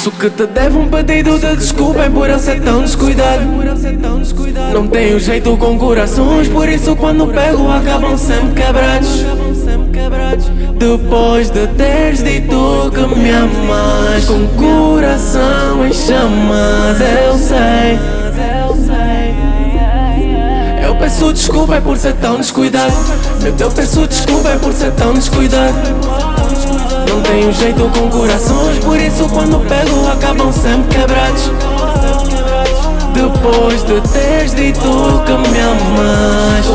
Acho que te devo um pedido de desculpa por eu ser tão descuidado. Não tenho jeito com corações Por isso quando pego acabam sempre quebrados. Depois de teres dito que me amas Com coração em chamas Eu sei. Eu peço desculpa por ser tão descuidado. Eu peço desculpa por ser tão descuidado não tenho jeito com corações, por isso quando pego acabam sempre quebrados. Depois de teres dito que me amas,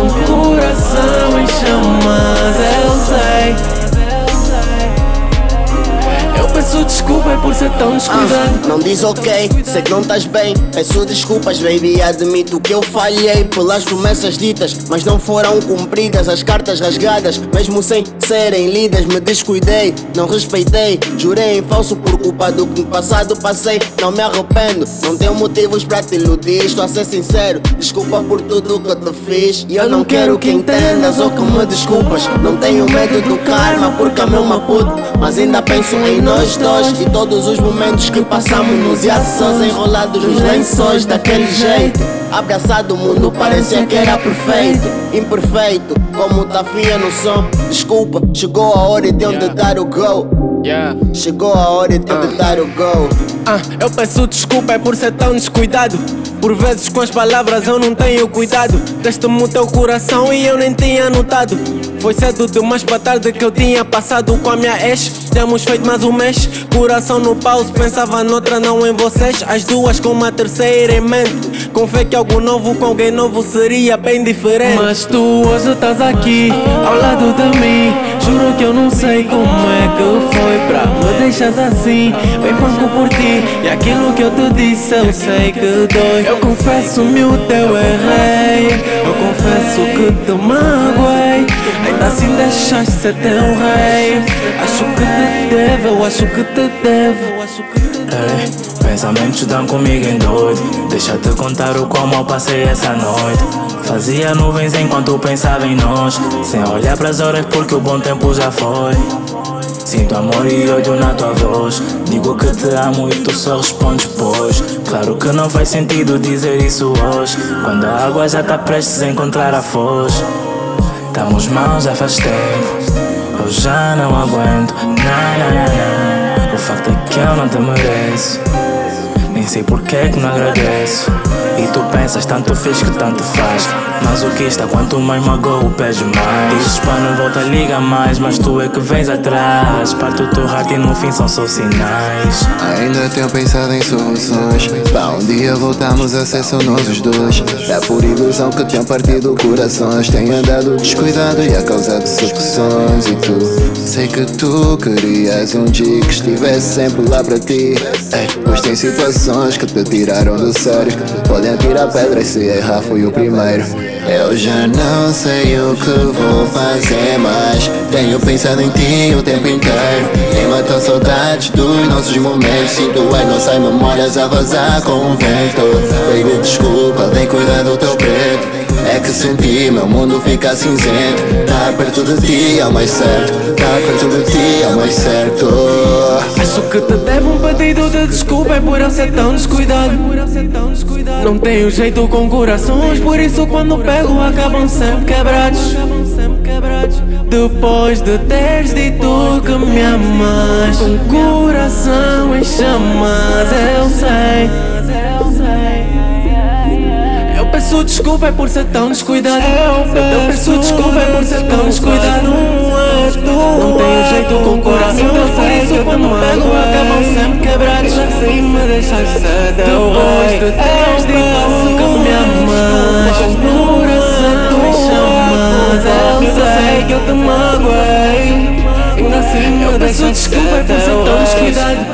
peço desculpa por ser tão descuidado. Ah, não diz ok, sei que não estás bem. Peço desculpas, baby. Admito que eu falhei pelas promessas ditas, mas não foram cumpridas. As cartas rasgadas, mesmo sem serem lidas, me descuidei, não respeitei. Jurei em falso por culpa do que no passado passei. Não me arrependo, não tenho motivos para te iludir. Estou a ser sincero, desculpa por tudo que te fiz. E eu não quero que entendas ou que me desculpas. Não tenho medo do karma, porque é meu puto. Mas ainda penso em nós E todos os momentos que passamos nos ações Enrolados nos lençóis daquele jeito Abraçado o mundo parecia que era perfeito Imperfeito, como tá fria no som Desculpa, chegou a hora de onde dar o go Yeah. Chegou a hora de uh. dar o go. Ah, eu peço desculpa é por ser tão descuidado. Por vezes com as palavras eu não tenho cuidado. Deste-me o teu coração e eu nem tinha notado. Foi cedo demais para tarde que eu tinha passado com a minha ex. Temos feito mais um mês. Coração no pause, pensava noutra, não em vocês. As duas com uma terceira em mente. Com fé que algo novo com alguém novo seria bem diferente. Mas tu hoje estás aqui, ao lado de mim. Juro que eu não sei como é que foi pra me deixas assim. Bem banco por ti. E aquilo que eu te disse eu sei que dói. Eu confesso-me o teu errei. Eu confesso que te magoei. Assim deixaste ser teu rei. Acho que te devo, eu acho que te devo. Ei, pensamentos dão comigo em doido. Deixa-te contar o como eu passei essa noite. Fazia nuvens enquanto pensava em nós. Sem olhar pras horas porque o bom tempo já foi. Sinto amor e ódio na tua voz. Digo que te amo e tu só respondes pois. Claro que não faz sentido dizer isso hoje. Quando a água já tá prestes a encontrar a foz Estamos mal já tempo Eu já não aguento. Na, na, na, na. O facto é que eu não te mereço. Nem sei porquê que não agradeço e tu pensas, tanto fez que tanto faz. Mas o que está, quanto mais magoa, pede mais. Dizes para não volta, liga mais. Mas tu é que vens atrás. Parto o teu e no fim são só sinais. Ainda tenho pensado em soluções. Para um dia voltarmos a ser só nós os dois. É por ilusão que tenho partido corações. Tenho andado descuidado e a causado sucessões. E tu, sei que tu querias um dia que estivesse sempre lá para ti. É, pois tem situações que te tiraram do sério. Pode podem atirar pedras se errar fui o primeiro. Eu já não sei o que vou fazer mais. Tenho pensado em ti o tempo inteiro. E matou saudades dos nossos momentos? Sinto as nossas memórias a vazar com o vento. Baby desculpa, vem cuidar do teu preto. É que senti meu mundo fica cinzento. Tá perto de ti é o mais certo. Tá perto de ti é o mais certo Acho que te devo um pedido de desculpa É por eu ser tão descuidado. Não tenho jeito com corações Por isso quando pego acabam sempre quebrados. Depois de teres dito que me amas Com coração em chamas Eu sei. Peço desculpa é por ser tão descuidado. Eu peço desculpa é por ser tão descuidado. Não tenho jeito com o coração, por isso quando pego acabam sempre quebrados. Assim me deixas ser teu rei. Depois de dito que me amas, com coração me chamas. Eu sei que eu te magoei. Ainda assim me deixas ser teu rei.